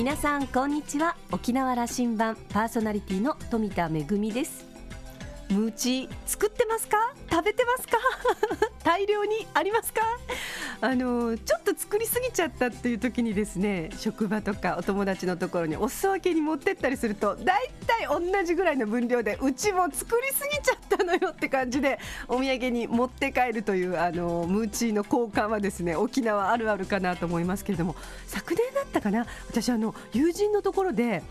皆さんこんにちは。沖縄羅針盤パーソナリティの富田恵です。ムーチ作ってますか？食べてますか？大量にありますか？あのちょっと作りすぎちゃったっていう時にですね職場とかお友達のところにお裾分けに持ってったりすると大体同じぐらいの分量でうちも作りすぎちゃったのよって感じでお土産に持って帰るというあのムーチーの交換はですね沖縄あるあるかなと思いますけれども昨年だったかな？私あの友人のところで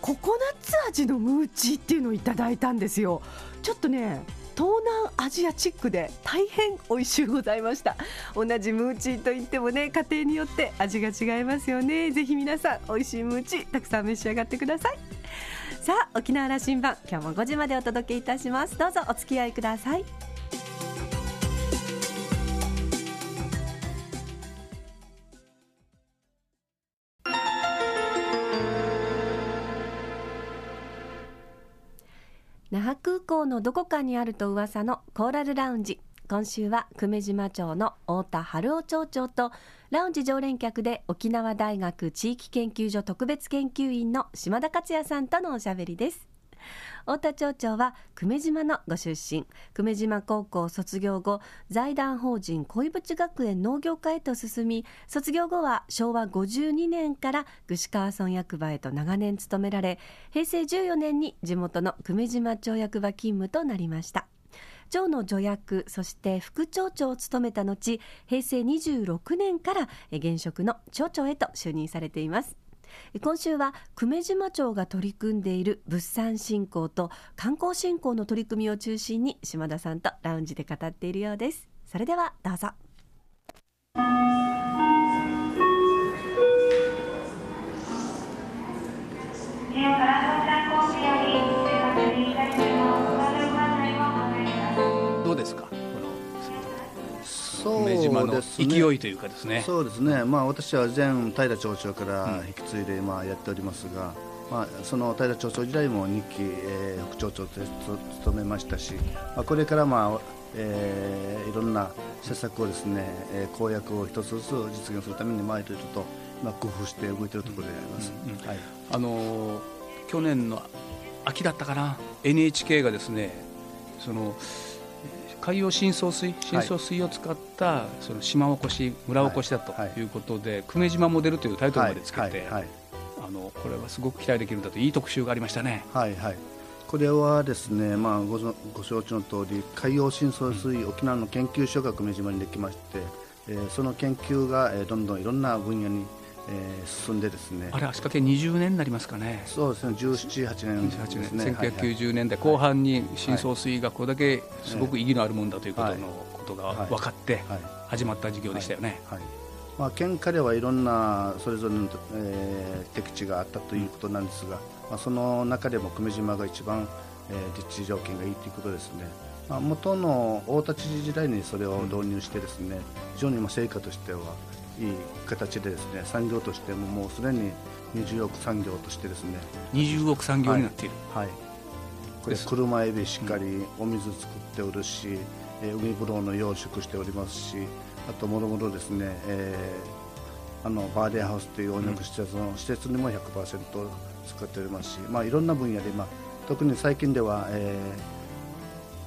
ココナッツ味のムーチーっていうのをいただいたんですよ。ちょっとね東南アジアチックで大変美味しゅうございました。同じムーチーといってもね家庭によって味が違いますよね。ぜひ皆さん美味しいムーチーたくさん召し上がってください。さあ沖縄羅針盤今日も5時までお届けいたします。どうぞお付き合いください。空港のどこかにあると噂のコーラルラウンジ。今週は久米島町の太田春夫町長とラウンジ常連客で沖縄大学地域研究所特別研究員の島田克也さんとのおしゃべりです。太田町長は久米島のご出身。久米島高校卒業後財団法人恋淵学園農業科へと進み卒業後は昭和52年から串川村役場へと長年勤められ平成14年に地元の久米島町役場勤務となりました。町の助役そして副町長を務めた後平成26年から現職の町長へと就任されています。今週は久米島町が取り組んでいる物産振興と観光振興の取り組みを中心に島田さんとラウンジで語っているようです。それではどうぞ。そう梅島のですね勢いというかですね。そうですね、まあ、私は前平町長から引き継いで、まあ、やっておりますが、まあ、その平町長時代も2期、えー副町長と務めましたし、まあ、これから、まあえーいろんな施策をですね、えー公約を一つずつ実現するために、まあ、いろいろと、まあ、工夫して動いているところであります。うんはい。あのー去年の秋だったかな NHK がですねそのえー海洋深層水深層水を使った、その島おこし村おこしだとはい。うことで、久米島モデルというタイトルまでつけて、あのこれはすごく期待できるんだといい特集がありましたね。はいはい、これはですね、まあ、ごぞご承知の通り海洋深層水沖縄の研究所が久米島にできまして、えーその研究が、えーどんどんいろんな分野に、えー進んでですね。あれ足掛け20年になりますかね。そうですね。17、8年です28ね年、1990年代後半に深層水がこれだけすごく意義のあるもんだということのことが分かってはい。始まった事業でしたよね。はい。まあ、県下ではいろんなそれぞれの、えー適地があったということなんですが、まあ、その中でも久米島が一番、えー立地条件がいいということですね、まあ、元の太田知事時代にそれを導入してですね、非常にまあ成果としてはいい形でですね産業としてももうすでに20億産業としてですね。20億産業になっている、はい、これです。車エビしっかりお水作っておるし、えー海ぶどうの養殖しておりますしあともろもろですね、えーあのバーデンハウスという温浴施設の施設にも100%使っておりますし、まあ、いろんな分野で、まあ、特に最近では、えー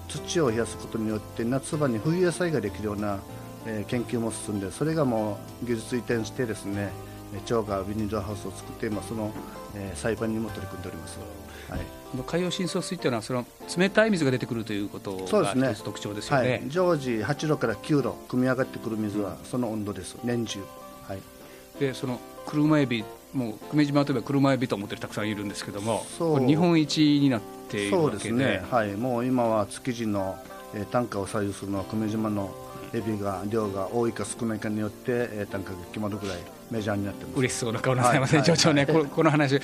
土を冷やすことによって夏場に冬野菜ができるような、えー研究も進んでそれがもう技術移転してですねえー町がビニールハウスを作って今その、えー栽培にも取り組んでおります。はい。この海洋深層水というのはその冷たい水が出てくるということが一つ特徴ですよはね。い、常時8度から9度組み上がってくる水はその温度です。年中。はい。でその車エビもう久米島といえば車エビと思ってる人たくさんいるんですけども日本一になっているそうわけで。ですね。はい。もう今は築地の、えー単価を左右するのは久米島のエビが量が多いか少ないかによって、えー単価が決まるぐらいメジャーになってます。嬉しそうな顔なさいません、はい。町長ね、はいここの話。やっ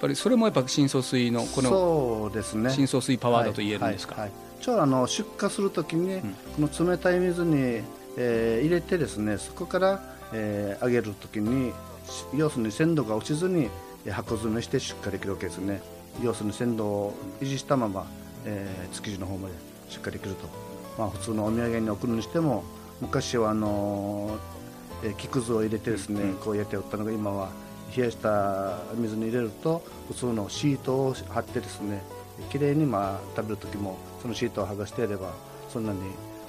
ぱりそれもやっぱ深層水のこのそうですね。深層水パワーだと言えるんですか、はいちょうどあの出荷するときに、ん。この冷たい水に、えー入れてですねそこから、えー揚げるときにし要するに鮮度が落ちずにえー箱詰めして出荷できるわけですね。要するに鮮度を維持したまま、えー築地の方まで出荷できると、まあ、普通のお土産に送るにしても昔はあのーえー木くずを入れてですね、こうやって売ったのが今は冷やした水に入れると普通のシートを貼ってですねきれいにまあ食べる時もそのシートを剥がしてやればそんなに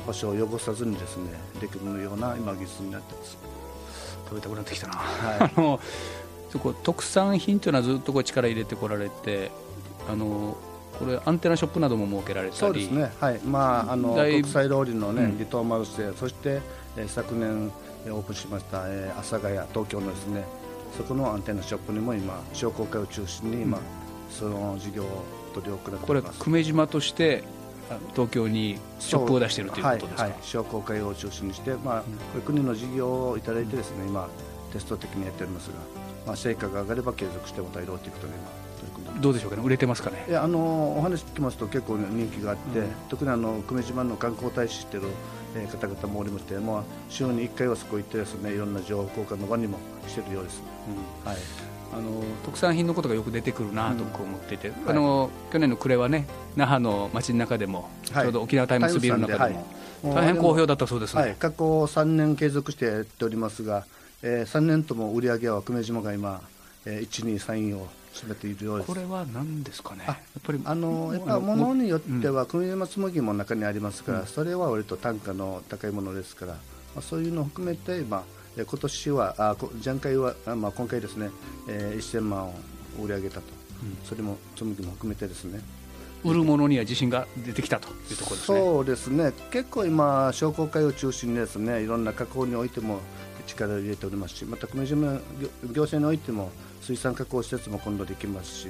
場所を汚さずにですねできるような今技術になってます。食べたくなってきたな、はい。あのそこ特産品というのはずっとこう力入れてこられてあのこれアンテナショップなども設けられたり。そうですね、はい。まあ、あの国際通りの、ねうん。離島マルシェそして、えー昨年えーオープンしました、えー阿佐ヶ谷東京のですねそこのアンテナショップにも今商工会を中心に今、その事業を取り送られてこれいます。久米島としてあ東京にショップを出しているということですか、はいはい、商工会を中心にして、まあ、これ国の事業をいただいてですね今テスト的にやっておりますが、まあ、成果が上がれば継続してまたやろうということで今どうでしょうかね売れてますかね？いやあのお話聞きますと結構人気があって、うん。特にあの久米島の観光大使している、えー方々もおりまして、まあ、週に1回はそこ行ってですねいろんな情報交換の場にもしているようです、はい、あの特産品のことがよく出てくるなと僕思っていて、んあの去年の暮れはね那覇の街の中でも、はい。ちょうど沖縄タイムズビルの中でも、ではい大変好評だったそうですね、はい、過去3年継続してやっておりますが、え3年とも売り上げは久米島が今、えー、1、2、3位を占めているようです。これは何ですかね？あやっぱりあのやっぱも物によっては久米島紬も中にありますから、それは割と単価の高いものですから、まあ、そういうのを含めて、まあ、え今年はあこ前回は、あまあ、今回ですね、えー、1000万を売り上げたと、それも紬も含めてですね。売るものには自信が出てきたというところですね。そうですね。結構今商工会を中心にですねいろんな加工においても力を入れておりますしまた久米島行行政においても水産加工施設も今度できますし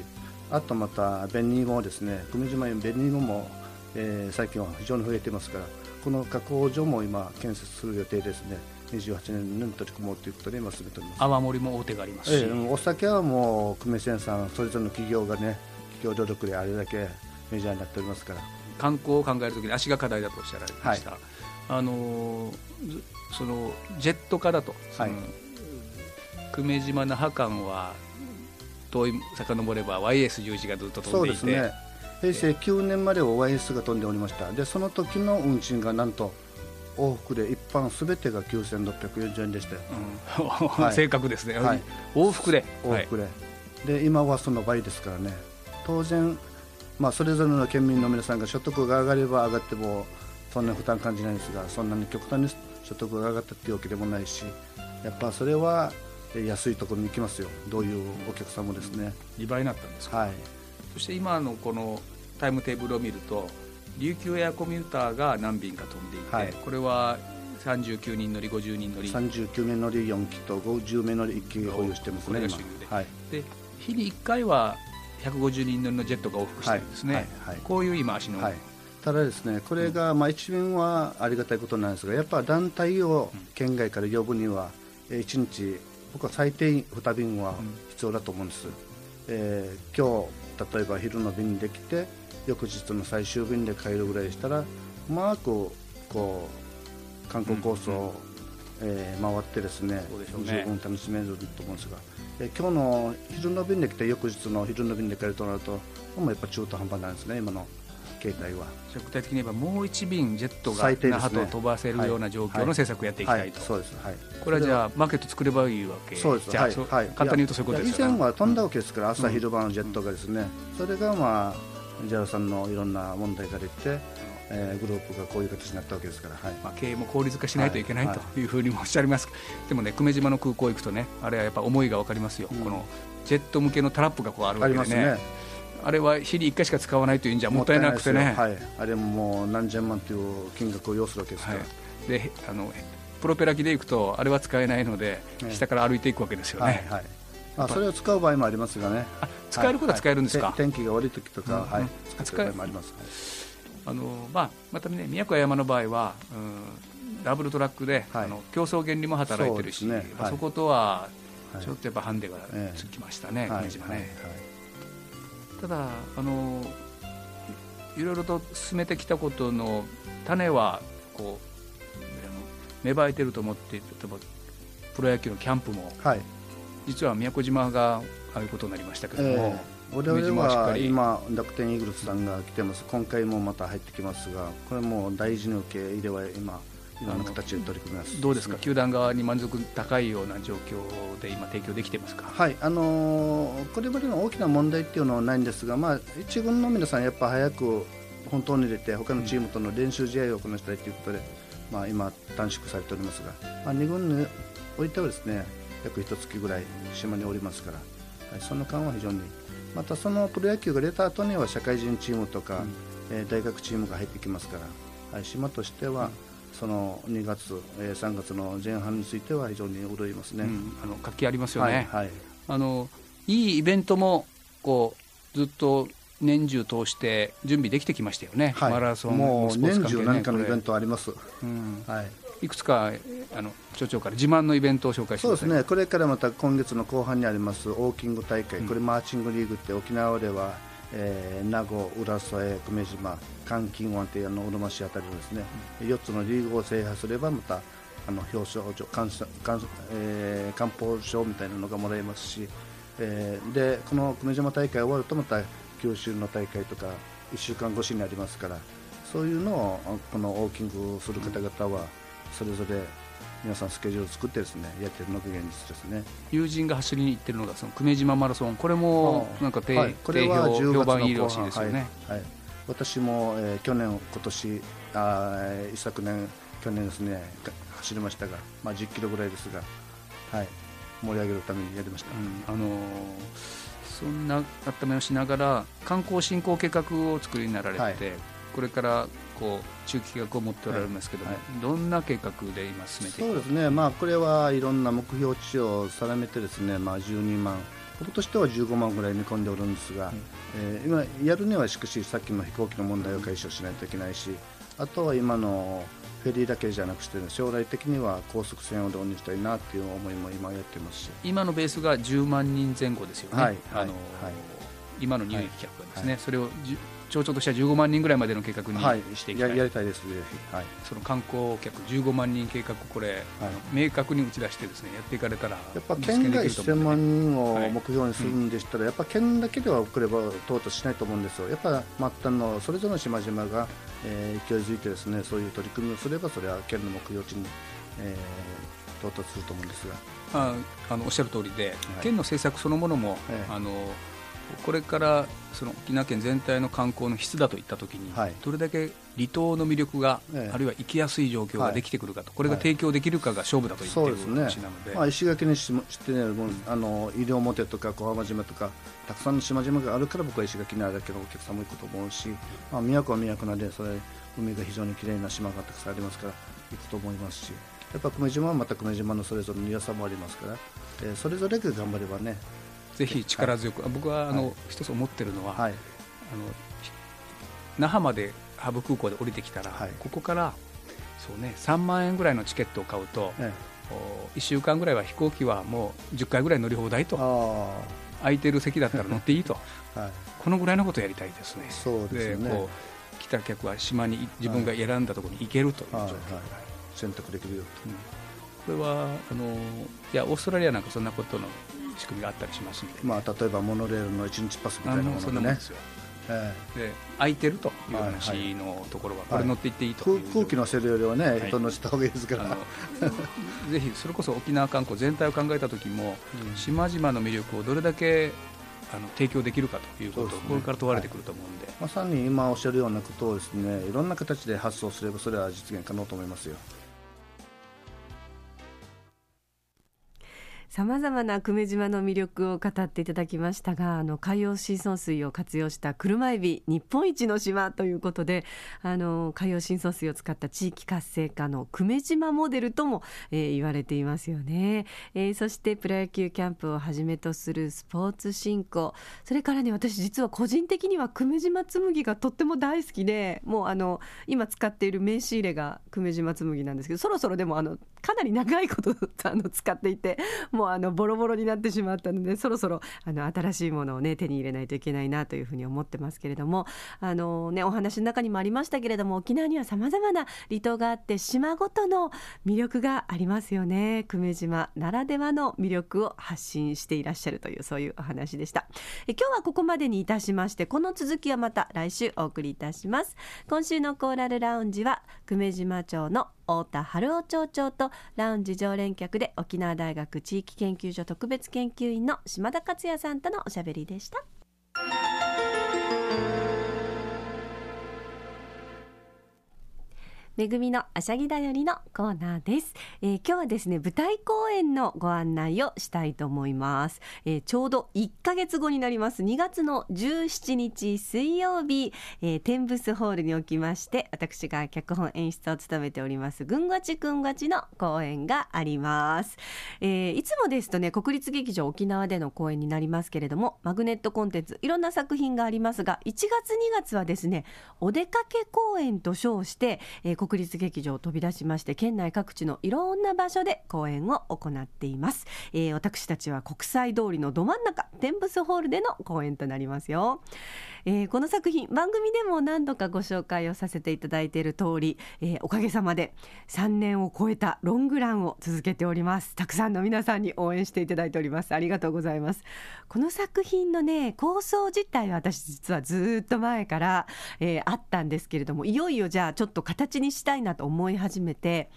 あとまた紅芋もですね。久米島に紅芋も、えー最近は非常に増えていますからこの加工所も今建設する予定ですね。28年に取り組もうということで今進めております。泡盛も大手がありますし、ええお酒はもう久米線さんそれぞれの企業がね企業努力であれだけメジャーになっておりますから。観光を考えるときに足が課題だとおっしゃられました、あのずそのジェット化だと、はい久米島那覇間は遠い遡れば YS11 がずっと飛んでいて。そうですね。平成9年までは OIS が飛んでおりました。でその時の運賃がなんと往復で一般すべてが9640円でしたようん。い。正確ですね、はい。往復で。往復で、で今はその倍ですからね。当然、まあ、それぞれの県民の皆さんが所得が上がれば上がってもそんな負担感じないんですがそんなに極端に所得が上がったっていうわけでもないしやっぱそれはえ安いところに行きますよ。どういうお客さんもですね。2倍になったんですか。はい。そして今のこのタイムテーブルを見ると琉球エアコミューターが何便か飛んでいて、はい。これは39人乗り50人乗り。39名乗り4機と50名乗り1機保有してますねで今。はい。で日に1回は150人乗りのジェットが往復してるんですね、はいはい。はいこういう今足の、はい、ただですねこれが、まあ、一便はありがたいことなんですがやっぱ団体を県外から呼ぶには、えー1日僕は最低2便は必要だと思うんです、えー今日例えば昼の便にできて翌日の最終便で帰るぐらいしたらうまくこう観光コースを、えー回ってですねそうね。十分楽しめると思うんですが、えー今日の昼の便で来て翌日の昼の便で帰るとなるともうやっぱ中途半端なんですね今の携帯は。具体的に言えばもう1便ジェットが那覇と飛ばせるような状況の政策をやっていきたいと、はい、そうです、はい、これはじゃあマーケット作ればいいわけ。そうです、じゃあ、はい、はい、簡単に言うとそういうことです以前は飛んだわけですから、朝昼晩のジェットがですね、それがまあ JAL さんのいろんな問題が出て、えーグループがこういう形になったわけですから、はい、まあ、経営も効率化しないといけないはい。とい。うふうにもおっしゃいます、でもね久米島の空港行くとねあれはやっぱ思いが分かりますよ、うん。このジェット向けのタラップがこうあるわけでね。ますね。あれは日に1回しか使わないというんじゃもったいなくてね。はい、あれももう何千万という金額を要するわけですか。ら、はい、であのプロペラ機で行くとあれは使えないので、ね下から歩いていくわけですよね、はい、はい。まあ、それを使う場合もありますがね。あ使えることは使えるんですか、天気が悪い時とか、はい。使う場合もあります。あのまあ、またね宮古山の場合は、うん、ダブルトラックで、はい。あの競争原理も働いてるし、そまあそことははい。ちょっとやっぱハンデがつきましたね、はい、ね。ただあのいろいろと進めてきたことの種はこう芽生えてると思って例えばプロ野球のキャンプもはい。実は宮古島がああいうことになりましたけども、ええ我々は今、楽天イーグルスさんが来てます、今回もまた入ってきますが、これも大事に受け入れは今、いろんな形で取り組みます。どうですか？球団側に満足高いような状況で今提供できてますか？はいあのーこれまでの大きな問題っていうのはないんですが、まあ、一軍の皆さんやっぱ早く本当に入れて他のチームとの練習試合を行いたいということで、まあ、今短縮されておりますが、まあ、2軍においてはですね約一月ぐらい島におりますから、はい、その間は非常にまたそのプロ野球が出た後には社会人チームとか、えー大学チームが入ってきますから、はい、島としては、その2月、えー3月の前半については非常に潤いますね。うん。あの活気ありますよね、はいはい。あのいいイベントもこうずっと年中通して準備できてきましたよね、はい。マラソンもうスポーツ年中何かのイベントあります。うん。はい、いくつかあの町長から自慢のイベントを紹介してください。そうですね、これからまた今月の後半にありますウォーキング大会、うんこれマーチングリーグって沖縄では、えー名護、浦添、久米島、関金湾というあのうるま市あたりのですね、4つのリーグを制覇すればまたあの表彰状えー、官報賞みたいなのがもらえますし、えーでこの久米島大会終わるとまた九州の大会とか1週間越しになりますからそういうのをこのウォーキングをする方々はそれぞれ皆さんスケジュールを作ってですねやってるのが現実ですね。友人が走りに行ってるのがその久米島マラソン。これもなんか定,、はい、これは定10評評月の判いいらしい後半ですよね、はい。はい、私も、えー去年、今年あー一昨年、去年ですねが走りましたが、まあ、10キロぐらいですが、はい、盛り上げるためにやりました。うん。あのーそんな温めをしながら観光振興計画をお作りになられて、はいこれからこう中期計画を持っておられますけども、はい。どんな計画で今進めてそうですね、まあ、これはいろんな目標値を定めてですね、まあ、12万、今年とは15万ぐらい見込んでおるんですが、えー今やるにはしかしさっきの飛行機の問題を解消しないといけないし、あとは今のフェリーだけじゃなくて、将来的には高速船を導入したいなっていう思いも今やってますし。今のベースが10万人前後ですよね、はいあのーはい。今の入域客がですね、はいそれを町長としては15万人ぐらいまでの計画にはい、していきたい、ややりたいです、ぜひ。はい。その観光客15万人計画、これ、あの明確に打ち出してですねやっていかれたら、やっぱ県が1000万人をはい。目標にするんでしたら、やっぱ県だけでは遅れば到達しないと思うんですよ、やっぱ末端のそれぞれの島々が、えー勢いづいてですねそういう取り組みをすれば、それは県の目標値に、えー到達すると思うんですが、ああのおっしゃる通りで、はい。県の政策そのものも、ええ。あのこれからその沖縄県全体の観光の質だといったときに、はい。どれだけ離島の魅力が、ええ。あるいは行きやすい状況ができてくるかと、これがはい。提供できるかが勝負だと言っていうるそですね。話なので、まあ、石垣にしてね、もうあの西表とか小浜島とか、たくさんの島々があるから、僕は石垣にあれだけのお客さんも行くと思うし、まあ、宮古は宮古なんで、それ海が非常に綺麗な島がたくさんありますから、行くと思いますし、やっぱ久米島はまた久米島のそれぞれの良さもありますから、えーそれぞれが頑張ればね、ぜひ力強く、あ僕はあの、はい。一つ思ってるのは、はい、あのひ那覇までハブ空港で降りてきたら、はい。ここからそう、ね、3万円ぐらいのチケットを買うと、え1週間ぐらいは飛行機はもう10回ぐらい乗り放題えと、あ空いてる席だったら乗っていいと、あ、はい、このぐらいのことをやりたいですね。そうですね。こう来た客は島に自分が選んだところに行けるという状況、はいはい選択できるようん。これはあのいやオーストラリアなんかそんなことの仕組みがあったりしますんで、と、まあ、例えばモノレールの1日パスみたいなものでね。そんなもんで、すよ。えで空いてるというはい話のところは、いこれ乗っていっていいえという。空空気乗せるよりはね、い。人乗せた方がいいですから。ぜひそれこそ沖縄観光全体を考えた時も、島々の魅力をどれだけあの提供できるかということね。これから問われてくると思うんで、まさに今おっしゃるようなことをですねいろんな形で発想すればそれは実現可能と思いますよ。さまざまな久米島の魅力を語っていただきましたがあの海洋深層水を活用した車エビ日本一の島ということであの海洋深層水を使った地域活性化の久米島モデルとも、えー言われていますよね、えーそしてプロ野球キャンプをはじめとするスポーツ振興。それからね私実は個人的には久米島紬がとっても大好きでもうあの今使っている名刺入れが久米島紬なんですけどそろそろでもあのかなり長いことあの使っていてもうあのボロボロになってしまったのでそろそろあの新しいものをね手に入れないといけないなというふうに思ってますけれどもあのねお話の中にもありましたけれども沖縄にはさまざまな離島があって島ごとの魅力がありますよね。久米島ならではの魅力を発信していらっしゃるというそういうお話でした。え今日はここまでにいたしましてこの続きはまた来週お送りいたします。今週のコーラルラウンジは久米島町の太田春夫町長とラウンジ常連客で沖縄大学地域研究所特別研究員の島田克也さんとのおしゃべりでした。めぐみのあしゃぎだよりのコーナーです、えー、今日はですね舞台公演のご案内をしたいと思います、えー、ちょうど1ヶ月後になります。2月の17日水曜日、えー、テンブスホールにおきまして私が脚本演出を務めておりますぐんがちくんがちの公演があります、えー、いつもですとね国立劇場沖縄での公演になりますけれどもマグネットコンテンツいろんな作品がありますが1月2月はですねお出かけ公演と称して、えー、国立劇場を飛び出しまして県内各地のいろんな場所で公演を行っています、えー、私たちは国際通りのど真ん中テンブスホールでの公演となりますよ。えー、この作品番組でも何度かご紹介をさせていただいている通り、えー、おかげさまで3年を超えたロングランを続けております。たくさんの皆さんに応援していただいております。ありがとうございます。この作品のね構想自体は私実はずっと前から、えー、あったんですけれどもいよいよじゃあちょっと形にしたいなと思い始めて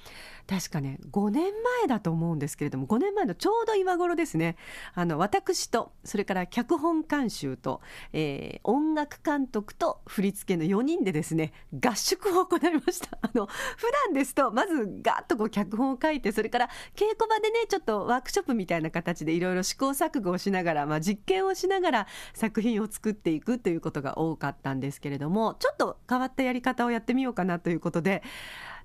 確かね5年前だと思うんですけれども5年前のちょうど今頃ですね。あの私とそれから脚本監修と、えー、音楽監督と振り付けの4人でですね合宿を行いました。あの普段ですとまずガーッとこう脚本を書いてそれから稽古場でねちょっとワークショップみたいな形でいろいろ試行錯誤をしながら、まあ、実験をしながら作品を作っていくということが多かったんですけれどもちょっと変わったやり方をやってみようかなということで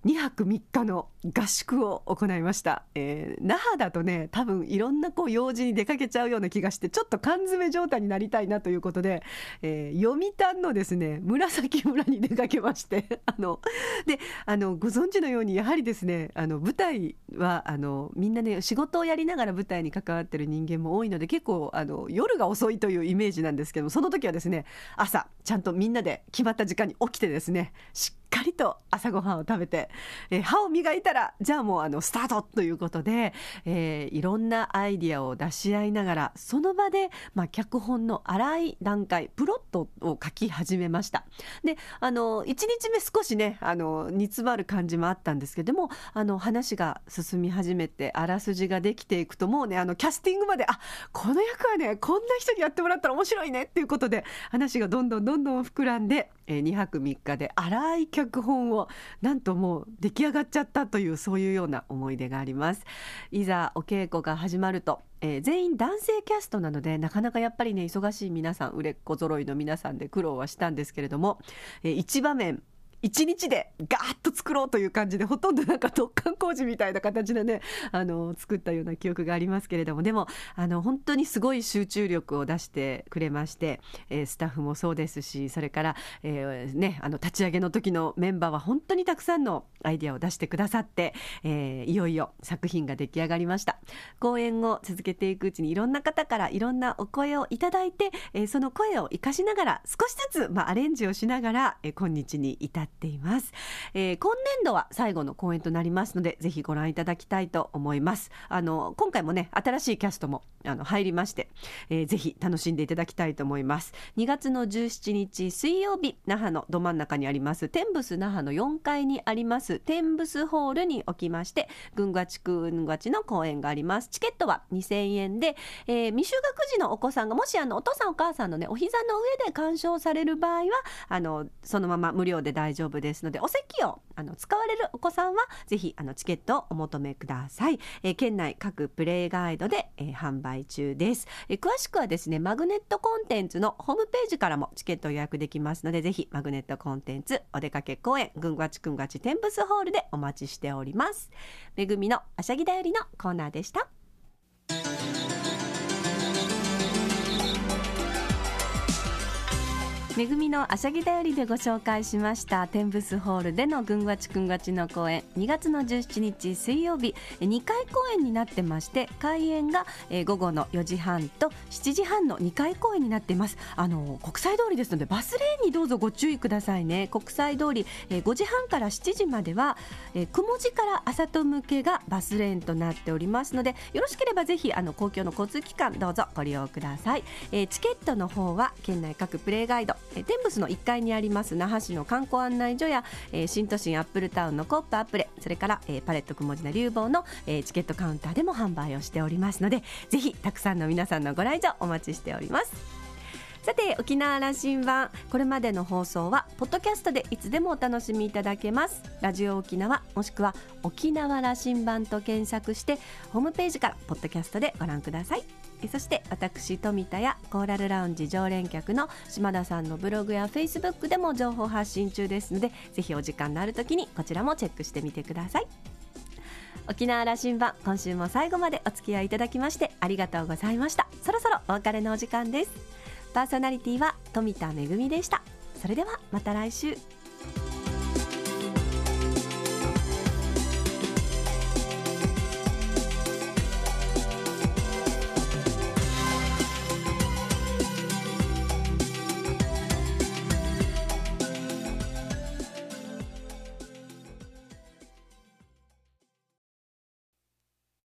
2泊3日の合宿を行いました、えー、那覇だとね多分いろんなこう用事に出かけちゃうような気がしてちょっと缶詰状態になりたいなということで、えー、読谷のですね紫村に出かけまして あのであのご存知のようにやはりですねあの舞台はあのみんなね仕事をやりながら舞台に関わってる人間も多いので結構あの夜が遅いというイメージなんですけどもその時はですね朝ちゃんとみんなで決まった時間に起きてですねしっかりと朝ごはんを食べて、えー、歯を磨いたらじゃあもうあのスタートということで、えー、いろんなアイディアを出し合いながらその場で、まあ、脚本の荒い段階プロットを書き始めました。であの1日目少しねあの煮詰まる感じもあったんですけどもあの話が進み始めてあらすじができていくともうねあのキャスティングまであこの役はねこんな人にやってもらったら面白いねっていうことで話がどんどんどんどん膨らんで、えー、2泊3日で荒い脚脚本をなんともう出来上がっちゃったというそういうような思い出があります。いざお稽古が始まるとえー、全員男性キャストなのでなかなかやっぱりね忙しい皆さん売れっ子揃いの皆さんで苦労はしたんですけれども、えー、一場面1日でガーッと作ろうという感じでほとんどなんか突貫工事みたいな形でねあの作ったような記憶がありますけれどもでもあの本当にすごい集中力を出してくれまして、えー、スタッフもそうですしそれから、えー、ね、あの立ち上げの時のメンバーは本当にたくさんのアイデアを出してくださって、えー、いよいよ作品が出来上がりました。公演を続けていくうちにいろんな方からいろんなお声をいただいて、えその声を生かしながら少しずつ、まあ、アレンジをしながら、え今日に至ってっています、えー、今年度は最後の公演となりますのでぜひご覧いただきたいと思います。あの今回もね新しいキャストもあの入りまして、えー、ぜひ楽しんでいただきたいと思います。2月の17日水曜日那覇のど真ん中にありますテンブス那覇の4階にありますテンブスホールにおきましてぐんがちくんがちの公演があります。チケットは2000円で、えー、未就学児のお子さんがもしあのお父さんお母さんのねお膝の上で鑑賞される場合はあのそのまま無料で大丈夫丈夫ですのでお席をあの使われるお子さんはぜひあのチケットをお求めください、えー、県内各プレイガイドで、えー、販売中です、えー、詳しくはですねマグネットコンテンツのホームページからもチケット予約できますのでぜひマグネットコンテンツお出かけ公演ぐんがちくんがちテンブスホールでお待ちしております。めぐみのあしゃぎだよりのコーナーでした。めぐみのあしゃぎだよりでご紹介しました。天ブスホールでのぐんわちくんがちの公演。2月の17日水曜日。2回公演になってまして開演が午後の4時半と7時半の2回公演になっています。あの国際通りですのでバスレーンにどうぞご注意くださいね。国際通り5時半から7時まではくもじからあさと向けがバスレーンとなっておりますのでよろしければぜひあの公共の交通機関どうぞご利用ください。チケットの方は県内各プレイガイド。えー、天仏の1階にあります那覇市の観光案内所や、え、新都心アップルタウンのコップアップレそれから、え、パレットくもじな流房の、え、チケットカウンターでも販売をしておりますのでぜひたくさんの皆さんのご来場お待ちしております。さて沖縄羅針盤これまでの放送はポッドキャストでいつでもお楽しみいただけます。ラジオ沖縄もしくは沖縄羅針盤と検索してホームページからポッドキャストでご覧ください。そして私富田やコーラルラウンジ常連客の島田さんのブログやフェイスブックでも情報発信中ですのでぜひお時間のある時にこちらもチェックしてみてください。沖縄羅針盤今週も最後までお付き合いいただきましてありがとうございました。そろそろお別れのお時間です。パーソナリティは富田恵でした。それではまた来週。